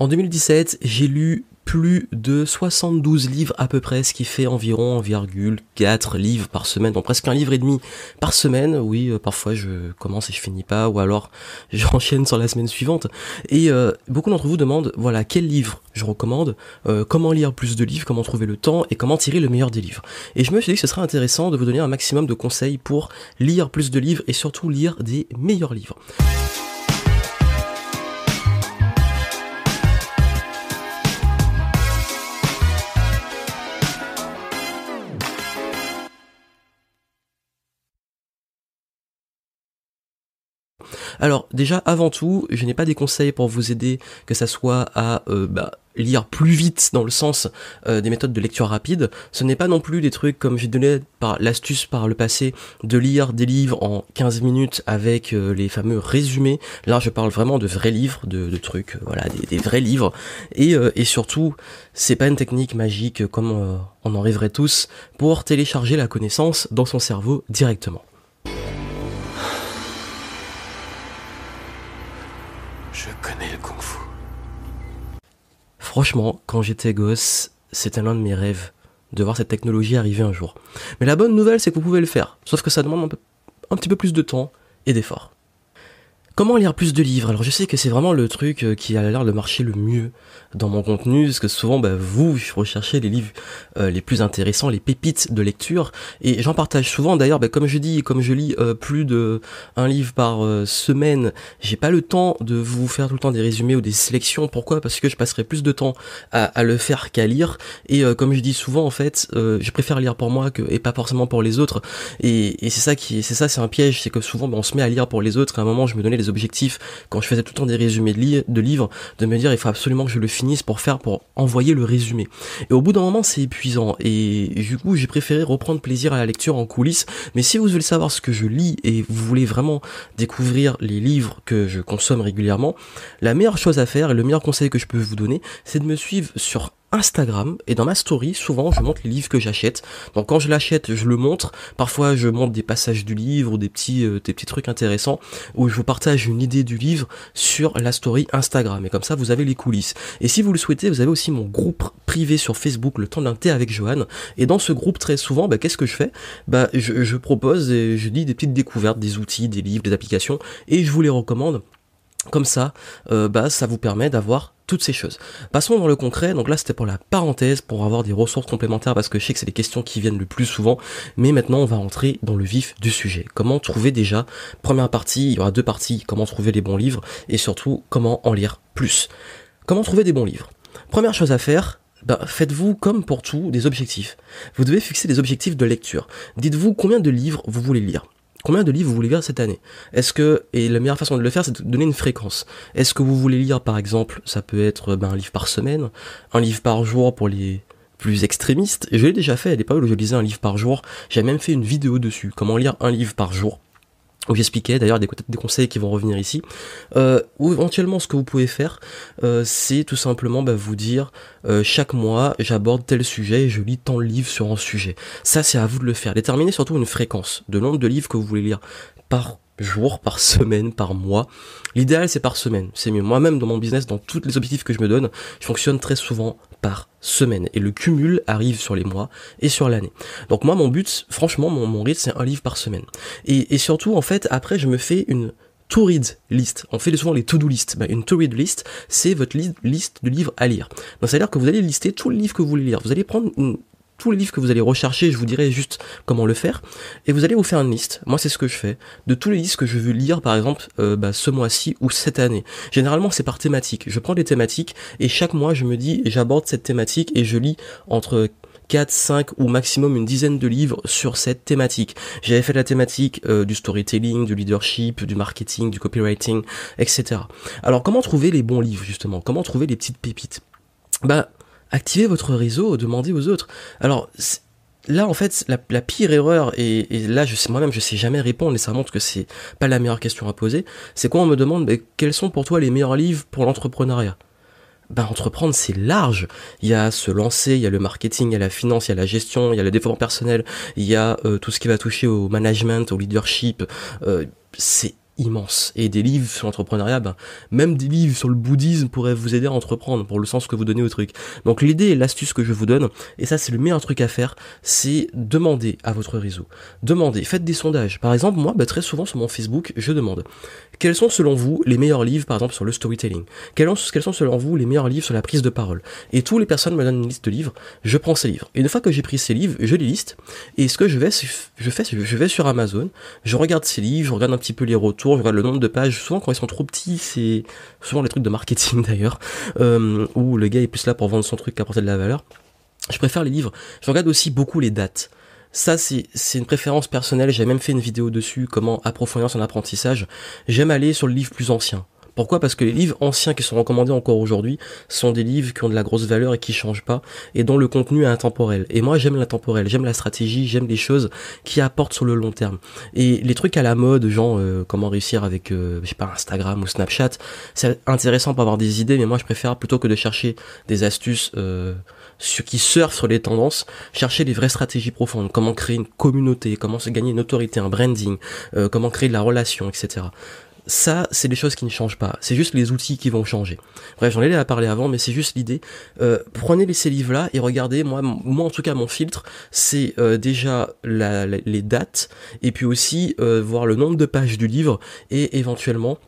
En 2017, j'ai lu plus de 72 livres à peu près, ce qui fait environ 1,4 livres par semaine, donc presque un livre et demi par semaine. Oui, euh, parfois je commence et je finis pas, ou alors j'enchaîne sur la semaine suivante. Et euh, beaucoup d'entre vous demandent, voilà, quel livre je recommande, euh, comment lire plus de livres, comment trouver le temps et comment tirer le meilleur des livres. Et je me suis dit que ce serait intéressant de vous donner un maximum de conseils pour lire plus de livres et surtout lire des meilleurs livres. Alors déjà, avant tout, je n'ai pas des conseils pour vous aider, que ça soit à euh, bah, lire plus vite dans le sens euh, des méthodes de lecture rapide. Ce n'est pas non plus des trucs comme j'ai donné par l'astuce par le passé de lire des livres en 15 minutes avec euh, les fameux résumés. Là, je parle vraiment de vrais livres, de, trucs, voilà, des, vrais livres. Et, et surtout, c'est pas une technique magique comme on en rêverait tous pour télécharger la connaissance dans son cerveau directement. Franchement, quand j'étais gosse, c'était l'un de mes rêves de voir cette technologie arriver un jour. Mais la bonne nouvelle, c'est que vous pouvez le faire, sauf que ça demande un, un petit peu plus de temps et d'efforts. Comment lire plus de livres? Alors je sais que c'est vraiment le truc euh, qui a l'air de marcher le mieux dans mon contenu, parce que souvent bah, vous recherchez les livres euh, les plus intéressants, les pépites de lecture, et j'en partage souvent. D'ailleurs, bah, comme je dis, comme je lis euh, plus de un livre par semaine, j'ai pas le temps de vous faire tout le temps des résumés ou des sélections. Pourquoi? Parce que je passerai plus de temps à, le faire qu'à lire. Et comme je dis souvent, en fait, je préfère lire pour moi et pas forcément pour les autres. Et, et c'est ça qui, c'est ça, c'est un piège, c'est que souvent bah, on se met à lire pour les autres. À un moment, je me donnais les objectifs quand je faisais tout le temps des résumés de, livres, de me dire il faut absolument que je le finisse pour faire, pour envoyer le résumé. Et au bout d'un moment, c'est épuisant. Et du coup, j'ai préféré reprendre plaisir à la lecture en coulisses. Mais si vous voulez savoir ce que je lis et vous voulez vraiment découvrir les livres que je consomme régulièrement, la meilleure chose à faire et le meilleur conseil que je peux vous donner, c'est de me suivre sur Instagram et dans ma story souvent je montre les livres que j'achète. Donc quand je l'achète je le montre. Parfois je montre des passages du livre ou des petits euh, des petits trucs intéressants où je vous partage une idée du livre sur la story Instagram. Et comme ça vous avez les coulisses. Et si vous le souhaitez vous avez aussi mon groupe privé sur Facebook le temps d'un thé avec Johan. Et dans ce groupe très souvent bah, qu'est-ce que je fais? Bah je, propose et je dis des petites découvertes des outils des livres des applications et je vous les recommande comme ça, euh, bah, ça vous permet d'avoir toutes ces choses. Passons dans le concret, donc là c'était pour la parenthèse, pour avoir des ressources complémentaires, parce que je sais que c'est les questions qui viennent le plus souvent, mais maintenant on va entrer dans le vif du sujet. Comment trouver déjà, première partie, il y aura deux parties, comment trouver les bons livres, et surtout comment en lire plus. Comment trouver des bons livres? Première chose à faire, bah, faites-vous comme pour tout des objectifs. Vous devez fixer des objectifs de lecture. Dites-vous combien de livres vous voulez lire. Combien de livres vous voulez lire cette année? Est-ce que et la meilleure façon de le faire, c'est de donner une fréquence. Est-ce que vous voulez lire, par exemple, ça peut être ben, un livre par semaine, un livre par jour pour les plus extrémistes? Je l'ai déjà fait à l'époque où je lisais un livre par jour. J'ai même fait une vidéo dessus, comment lire un livre par jour? Où j'expliquais d'ailleurs des, conseils qui vont revenir ici. Euh, ou éventuellement, ce que vous pouvez faire, euh, c'est tout simplement bah, vous dire euh, chaque mois, j'aborde tel sujet et je lis tant de livres sur un sujet. Ça, c'est à vous de le faire. Déterminez surtout une fréquence de nombre de livres que vous voulez lire par jour, par semaine, par mois. L'idéal c'est par semaine, c'est mieux. Moi-même dans mon business, dans tous les objectifs que je me donne, je fonctionne très souvent par semaine. Et le cumul arrive sur les mois et sur l'année. Donc moi mon but, franchement, mon, mon rythme c'est un livre par semaine. Et, surtout en fait, après je me fais une to read list. On fait souvent les to-do list. Bah, une to read list, c'est votre liste de livres à lire. Donc, c'est-à-dire que vous allez lister tous les livres que vous voulez lire. Vous allez prendre une, tous les livres que vous allez rechercher, je vous dirai juste comment le faire. Et vous allez vous faire une liste. Moi, c'est ce que je fais. De tous les livres que je veux lire, par exemple, euh, bah, ce mois-ci ou cette année. Généralement, c'est par thématique. Je prends des thématiques et chaque mois, je me dis, j'aborde cette thématique et je lis entre 4, 5 ou maximum une dizaine de livres sur cette thématique. J'avais fait la thématique euh, du storytelling, du leadership, du marketing, du copywriting, etc. Alors comment trouver les bons livres justement? Comment trouver les petites pépites? Bah activez votre réseau, demandez aux autres. Alors, là, en fait, la, pire erreur, et, là, je sais moi-même, je sais jamais répondre, et ça montre que c'est pas la meilleure question à poser, c'est quand on me demande, quels sont pour toi les meilleurs livres pour l'entrepreneuriat? Ben, entreprendre, c'est large. Il y a se lancer, il y a le marketing, il y a la finance, il y a la gestion, il y a le développement personnel, il y a euh, tout ce qui va toucher au management, au leadership. Euh, c'est immense. Et des livres sur l'entrepreneuriat, ben, même des livres sur le bouddhisme pourraient vous aider à entreprendre pour le sens que vous donnez au truc. Donc l'idée et l'astuce que je vous donne, et ça c'est le meilleur truc à faire, c'est demander à votre réseau. Demandez, faites des sondages. Par exemple, moi, ben, très souvent sur mon Facebook, je demande quels sont selon vous les meilleurs livres, par exemple, sur le storytelling? Quels, sont selon vous les meilleurs livres sur la prise de parole? Et toutes les personnes me donnent une liste de livres, je prends ces livres. Et une fois que j'ai pris ces livres, je les liste, et ce que je vais, je fais, je vais sur Amazon, je regarde ces livres, je regarde un petit peu les retours, je regarde le nombre de pages. Souvent, quand ils sont trop petits, c'est souvent les trucs de marketing d'ailleurs, euh, où le gars est plus là pour vendre son truc qu'apporter de la valeur. Je préfère les livres. Je regarde aussi beaucoup les dates. Ça, c'est une préférence personnelle. J'ai même fait une vidéo dessus, comment approfondir son apprentissage. J'aime aller sur le livre plus ancien. Pourquoi? Parce que les livres anciens qui sont recommandés encore aujourd'hui sont des livres qui ont de la grosse valeur et qui changent pas et dont le contenu est intemporel. Et moi j'aime l'intemporel, j'aime la stratégie, j'aime les choses qui apportent sur le long terme. Et les trucs à la mode, genre euh, comment réussir avec euh, je sais pas Instagram ou Snapchat, c'est intéressant pour avoir des idées, mais moi je préfère plutôt que de chercher des astuces euh, qui surfent sur les tendances, chercher les vraies stratégies profondes, comment créer une communauté, comment se gagner une autorité, un branding, euh, comment créer de la relation, etc ça, c'est des choses qui ne changent pas. C'est juste les outils qui vont changer. Bref, j'en ai à parler avant, mais c'est juste l'idée. Euh, prenez ces livres-là et regardez. Moi, moi en tout cas, mon filtre, c'est euh, déjà les dates et puis aussi euh, voir le nombre de pages du livre et éventuellement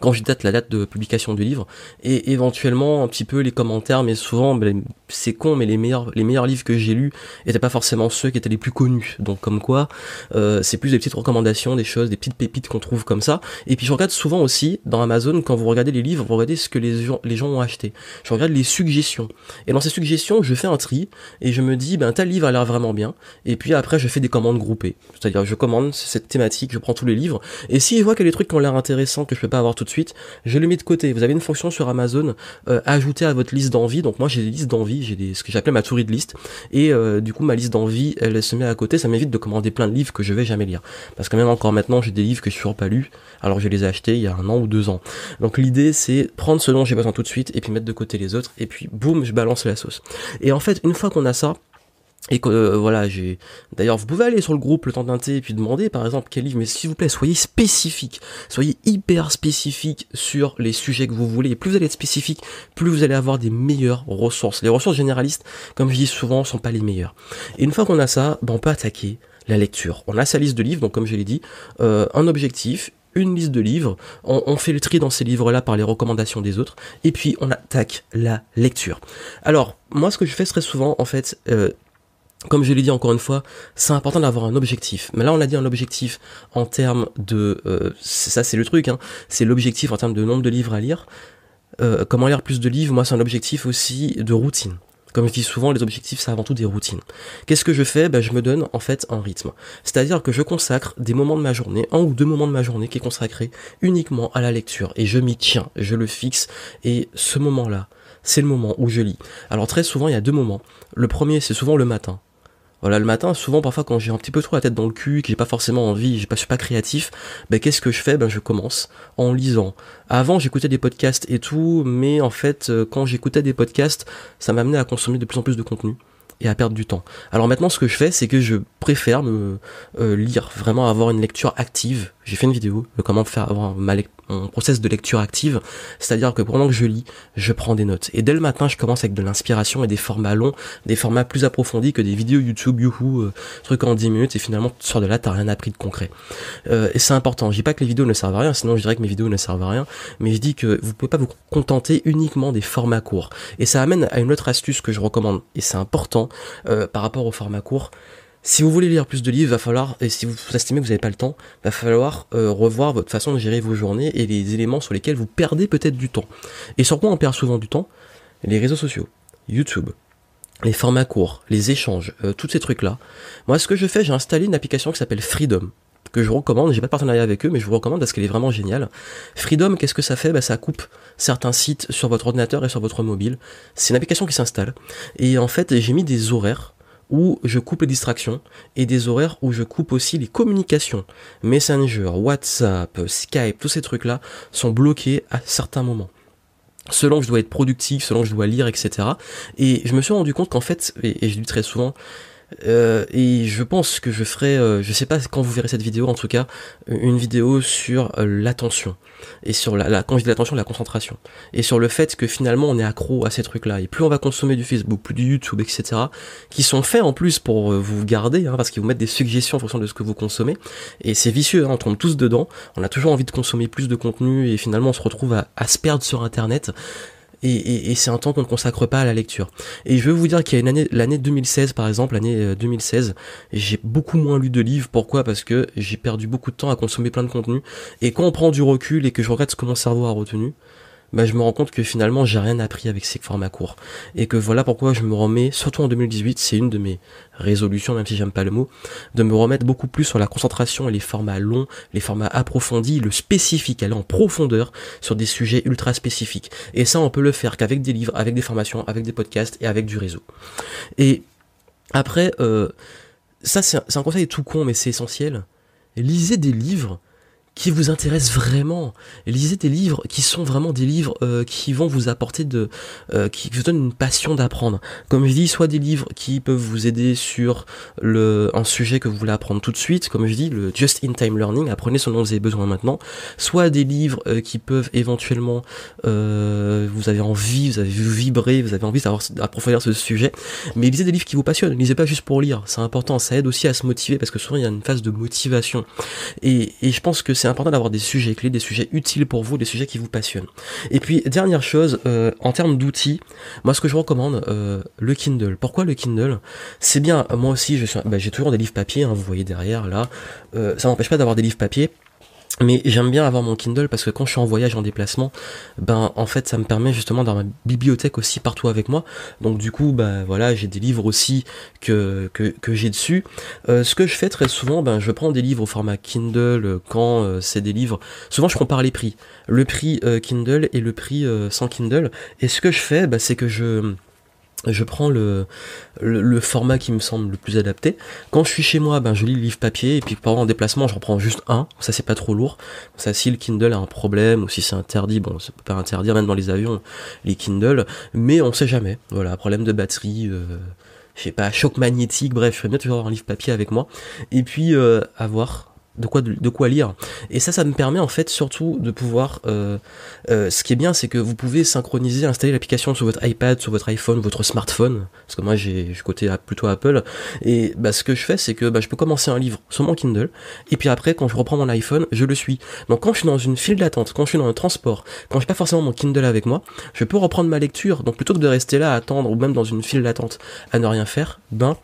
quand je date la date de publication du livre et éventuellement un petit peu les commentaires mais souvent ben, c'est con mais les meilleurs les meilleurs livres que j'ai lus étaient pas forcément ceux qui étaient les plus connus. Donc comme quoi euh, c'est plus des petites recommandations des choses des petites pépites qu'on trouve comme ça. Et puis je regarde souvent aussi dans Amazon quand vous regardez les livres vous regardez ce que les gens les gens ont acheté. Je regarde les suggestions. Et dans ces suggestions je fais un tri et je me dis ben tel livre a l'air vraiment bien. Et puis après je fais des commandes groupées. C'est-à-dire je commande cette thématique je prends tous les livres. Et si je vois qu'il y a des trucs qui ont l'air intéressants que je peux pas avoir tout de suite, je le mets de côté. Vous avez une fonction sur Amazon, euh, ajouter à votre liste d'envie. Donc moi j'ai des listes d'envie, j'ai ce que j'appelle ma souris de liste. Et euh, du coup ma liste d'envie, elle se met à côté. Ça m'évite de commander plein de livres que je vais jamais lire. Parce que même encore maintenant, j'ai des livres que je suis toujours pas lus. Alors je les ai achetés il y a un an ou deux ans. Donc l'idée c'est prendre ce dont j'ai besoin tout de suite et puis mettre de côté les autres. Et puis boum, je balance la sauce. Et en fait, une fois qu'on a ça, et que euh, voilà j'ai d'ailleurs vous pouvez aller sur le groupe le temps d'un thé et puis demander par exemple quel livre mais s'il vous plaît soyez spécifique. Soyez hyper spécifique sur les sujets que vous voulez. Et plus vous allez être spécifique plus vous allez avoir des meilleures ressources. Les ressources généralistes comme je dis souvent sont pas les meilleures. Et une fois qu'on a ça ben on peut attaquer la lecture. On a sa liste de livres donc comme je l'ai dit euh, un objectif une liste de livres, on, fait le tri dans ces livres-là par les recommandations des autres, et puis on attaque la lecture. Alors, moi ce que je fais très souvent, en fait, euh, comme je l'ai dit encore une fois, c'est important d'avoir un objectif. Mais là, on a dit un objectif en termes de... Euh, ça, c'est le truc, hein, c'est l'objectif en termes de nombre de livres à lire. Euh, comment lire plus de livres? Moi, c'est un objectif aussi de routine. Comme je dis souvent, les objectifs, c'est avant tout des routines. Qu'est-ce que je fais? Ben, Je me donne en fait un rythme. C'est-à-dire que je consacre des moments de ma journée, un ou deux moments de ma journée qui est consacré uniquement à la lecture. Et je m'y tiens, je le fixe. Et ce moment-là, c'est le moment où je lis. Alors très souvent, il y a deux moments. Le premier, c'est souvent le matin. Voilà, le matin, souvent, parfois, quand j'ai un petit peu trop la tête dans le cul, que j'ai pas forcément envie, j'ai pas, je suis pas créatif, ben, qu'est-ce que je fais? Ben, je commence en lisant. Avant, j'écoutais des podcasts et tout, mais en fait, euh, quand j'écoutais des podcasts, ça m'amenait à consommer de plus en plus de contenu et à perdre du temps. Alors maintenant, ce que je fais, c'est que je préfère me euh, lire, vraiment avoir une lecture active. J'ai fait une vidéo de comment faire avoir mon process de lecture active, c'est-à-dire que pendant que je lis, je prends des notes. Et dès le matin, je commence avec de l'inspiration et des formats longs, des formats plus approfondis que des vidéos YouTube, youhou, euh, trucs en 10 minutes, et finalement, tu sors de là, t'as rien appris de concret. Euh, et c'est important. Je dis pas que les vidéos ne servent à rien, sinon je dirais que mes vidéos ne servent à rien, mais je dis que vous pouvez pas vous contenter uniquement des formats courts. Et ça amène à une autre astuce que je recommande, et c'est important euh, par rapport aux formats courts, si vous voulez lire plus de livres, va falloir, et si vous estimez que vous n'avez pas le temps, va falloir euh, revoir votre façon de gérer vos journées et les éléments sur lesquels vous perdez peut-être du temps. Et sur quoi on perd souvent du temps? Les réseaux sociaux, YouTube, les formats courts, les échanges, euh, tous ces trucs-là. Moi, ce que je fais, j'ai installé une application qui s'appelle Freedom que je vous recommande, j'ai pas de partenariat avec eux, mais je vous recommande parce qu'elle est vraiment géniale. Freedom, qu'est-ce que ça fait? Bah, Ça coupe certains sites sur votre ordinateur et sur votre mobile. C'est une application qui s'installe. Et en fait, j'ai mis des horaires où je coupe les distractions et des horaires où je coupe aussi les communications. Messenger, WhatsApp, Skype, tous ces trucs-là sont bloqués à certains moments selon que je dois être productif, selon que je dois lire, etc. Et je me suis rendu compte qu'en fait, et, je dis très souvent, Euh, et je pense que je ferai, euh, je sais pas quand vous verrez cette vidéo, en tout cas, une vidéo sur euh, l'attention. Et sur la, la, quand je dis l'attention, la concentration. Et sur le fait que finalement on est accro à ces trucs-là. Et plus on va consommer du Facebook, plus du YouTube, etc., qui sont faits en plus pour vous garder, hein, parce qu'ils vous mettent des suggestions en fonction de ce que vous consommez. Et c'est vicieux, hein, on tombe tous dedans. On a toujours envie de consommer plus de contenu et finalement on se retrouve à, à se perdre sur Internet et, c'est un temps qu'on ne consacre pas à la lecture. Et je veux vous dire qu'il y a une année, l'année 2016 par exemple, l'année 2016, euh, j'ai beaucoup moins lu de livres. Pourquoi? Parce que j'ai perdu beaucoup de temps à consommer plein de contenu. Et quand on prend du recul et que je regrette ce que mon cerveau a retenu, bah, je me rends compte que finalement j'ai rien appris avec ces formats courts. Et que voilà pourquoi je me remets, surtout en 2018, c'est une de mes résolutions, même si j'aime pas le mot, de me remettre beaucoup plus sur la concentration et les formats longs, les formats approfondis, le spécifique, aller en profondeur sur des sujets ultra spécifiques. Et ça, on peut le faire qu'avec des livres, avec des formations, avec des podcasts et avec du réseau. Et après, euh, ça c'est un conseil tout con, mais c'est essentiel. Lisez des livres qui vous intéresse vraiment. Lisez des livres qui sont vraiment des livres euh, qui vont vous apporter de, euh, qui vous donnent une passion d'apprendre. Comme je dis, soit des livres qui peuvent vous aider sur le un sujet que vous voulez apprendre tout de suite, comme je dis, le just in time learning, apprenez ce dont vous avez besoin maintenant. Soit des livres euh, qui peuvent éventuellement, vous avez envie, vous avez vu vibrer, vous avez envie d'approfondir ce sujet. Mais lisez des livres qui vous passionnent. Lisez pas juste pour lire, c'est important. Ça aide aussi à se motiver parce que souvent il y a une phase de motivation. Et, et je pense que c'est c'est important d'avoir des sujets clés, des sujets utiles pour vous, des sujets qui vous passionnent. Et puis, dernière chose, euh, en termes d'outils, moi ce que je recommande, euh, le Kindle. Pourquoi le Kindle? C'est bien, moi aussi, bah, j'ai toujours des livres papier, hein, vous voyez derrière là. Euh, ça m'empêche pas d'avoir des livres papier. Mais j'aime bien avoir mon Kindle parce que quand je suis en voyage, en déplacement, ben en fait ça me permet justement d'avoir ma bibliothèque aussi partout avec moi. Donc du coup, ben voilà, j'ai des livres aussi que, que, que j'ai dessus. Euh, ce que je fais très souvent, ben je prends des livres au format Kindle euh, quand euh, c'est des livres. Souvent je compare les prix, le prix Kindle et le prix sans Kindle. Et ce que je fais, ben, c'est que je je prends le, le, format qui me semble le plus adapté. Quand je suis chez moi, ben, je lis le livre papier, et puis pendant en déplacement, j'en prends juste un, ça c'est pas trop lourd. Ça, si le Kindle a un problème, ou si c'est interdit, bon, ça peut pas interdire, même dans les avions, les Kindle, mais on sait jamais. Voilà, problème de batterie, euh, je sais pas, choc magnétique, bref, je ferais bien toujours avoir un livre papier avec moi. Et puis, euh, avoir de quoi de, quoi lire. Et ça ça me permet en fait surtout de pouvoir euh, euh, ce qui est bien c'est que vous pouvez synchroniser installer l'application sur votre iPad sur votre iPhone votre smartphone parce que moi j'ai je côté plutôt Apple. Et bah ce que je fais c'est que bah, je peux commencer un livre sur mon Kindle et puis après quand je reprends mon iPhone je le suis. Donc quand je suis dans une file d'attente quand je suis dans un transport quand j'ai pas forcément mon Kindle avec moi je peux reprendre ma lecture. Donc plutôt que de rester là à attendre ou même dans une file d'attente à ne rien faire ben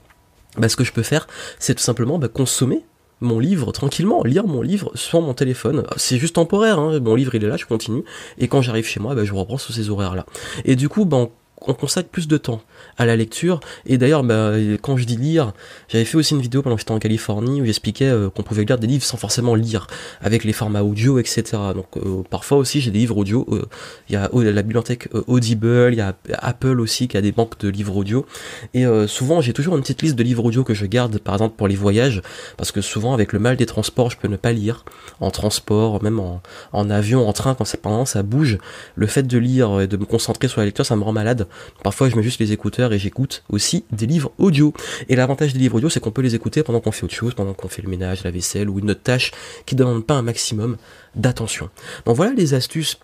bah, ce que je peux faire, c'est tout simplement bah, consommer mon livre tranquillement, lire mon livre sur mon téléphone. C'est juste temporaire, hein. mon livre il est là, je continue, et quand j'arrive chez moi, bah, je reprends sur ces horaires-là. Et du coup, ben, on consacre plus de temps à la lecture. Et d'ailleurs, bah, quand je dis lire, j'avais fait aussi une vidéo pendant que j'étais en Californie où j'expliquais euh, qu'on pouvait lire des livres sans forcément lire, avec les formats audio, etc. Donc euh, parfois aussi j'ai des livres audio. Euh, il y a la bibliothèque Audible, il y a Apple aussi qui a des banques de livres audio. Et souvent j'ai toujours une petite liste de livres audio que je garde, par exemple pour les voyages, parce que souvent avec le mal des transports, je peux ne pas lire en transport, même en, en avion, en train, quand ça, pendant ça bouge. Le fait de lire et de me concentrer sur la lecture, ça me rend malade. Parfois, je mets juste les écouteurs et j'écoute aussi des livres audio. Et l'avantage des livres audio, c'est qu'on peut les écouter pendant qu'on fait autre chose, pendant qu'on fait le ménage, la vaisselle ou une autre tâche qui ne demande pas un maximum d'attention. Donc voilà les astuces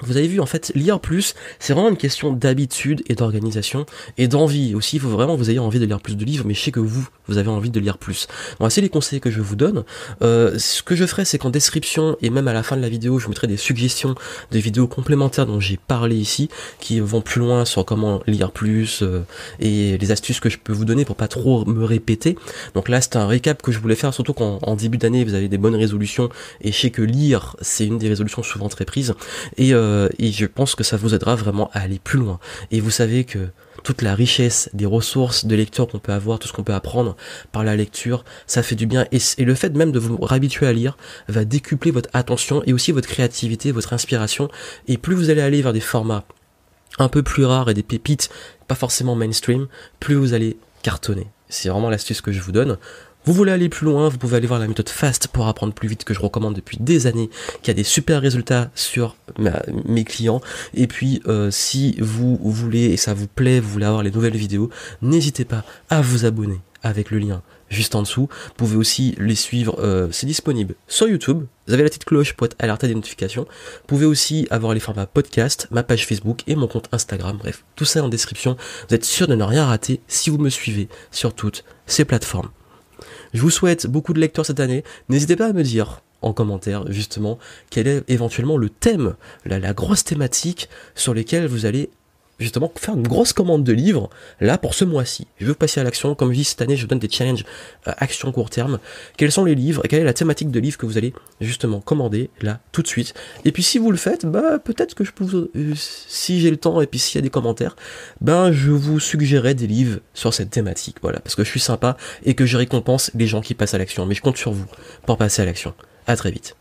vous avez vu, en fait, lire plus, c'est vraiment une question d'habitude et d'organisation et d'envie. Aussi, il faut vraiment que vous ayez envie de lire plus de livres, mais je sais que vous, vous avez envie de lire plus. Bon, c'est les conseils que je vous donne. Euh, ce que je ferai, c'est qu'en description et même à la fin de la vidéo, je vous mettrai des suggestions de vidéos complémentaires dont j'ai parlé ici, qui vont plus loin sur comment lire plus euh, et les astuces que je peux vous donner pour pas trop me répéter. Donc là, c'est un récap que je voulais faire, surtout qu'en en début d'année, vous avez des bonnes résolutions et je sais que lire, c'est une des résolutions souvent très prises. Et euh, euh, et je pense que ça vous aidera vraiment à aller plus loin. Et vous savez que toute la richesse des ressources de lecture qu'on peut avoir, tout ce qu'on peut apprendre par la lecture, ça fait du bien. Et, le fait même de vous réhabituer à lire va décupler votre attention et aussi votre créativité, votre inspiration. Et plus vous allez aller vers des formats un peu plus rares et des pépites, pas forcément mainstream, plus vous allez cartonner. C'est vraiment l'astuce que je vous donne. Vous voulez aller plus loin, vous pouvez aller voir la méthode FAST pour apprendre plus vite que je recommande depuis des années, qui a des super résultats sur mes clients. Et puis euh, si vous voulez et ça vous plaît, vous voulez avoir les nouvelles vidéos, n'hésitez pas à vous abonner avec le lien juste en dessous. Vous pouvez aussi les suivre, euh, c'est disponible sur YouTube. Vous avez la petite cloche pour être alerté des notifications. Vous pouvez aussi avoir les formats podcast, ma page Facebook et mon compte Instagram. Bref, tout ça en description. Vous êtes sûr de ne rien rater si vous me suivez sur toutes ces plateformes. Je vous souhaite beaucoup de lecteurs cette année. N'hésitez pas à me dire en commentaire justement quel est éventuellement le thème, la, la grosse thématique sur lesquelles vous allez justement faire une grosse commande de livres là pour ce mois-ci. Je veux passer à l'action. Comme je dis cette année, je donne des challenges euh, action court terme. Quels sont les livres et quelle est la thématique de livre que vous allez justement commander là tout de suite? Et puis si vous le faites, bah peut-être que je peux vous, euh, si j'ai le temps et puis s'il y a des commentaires, ben je vous suggérerai des livres sur cette thématique. Voilà, parce que je suis sympa et que je récompense les gens qui passent à l'action. Mais je compte sur vous pour passer à l'action. À très vite.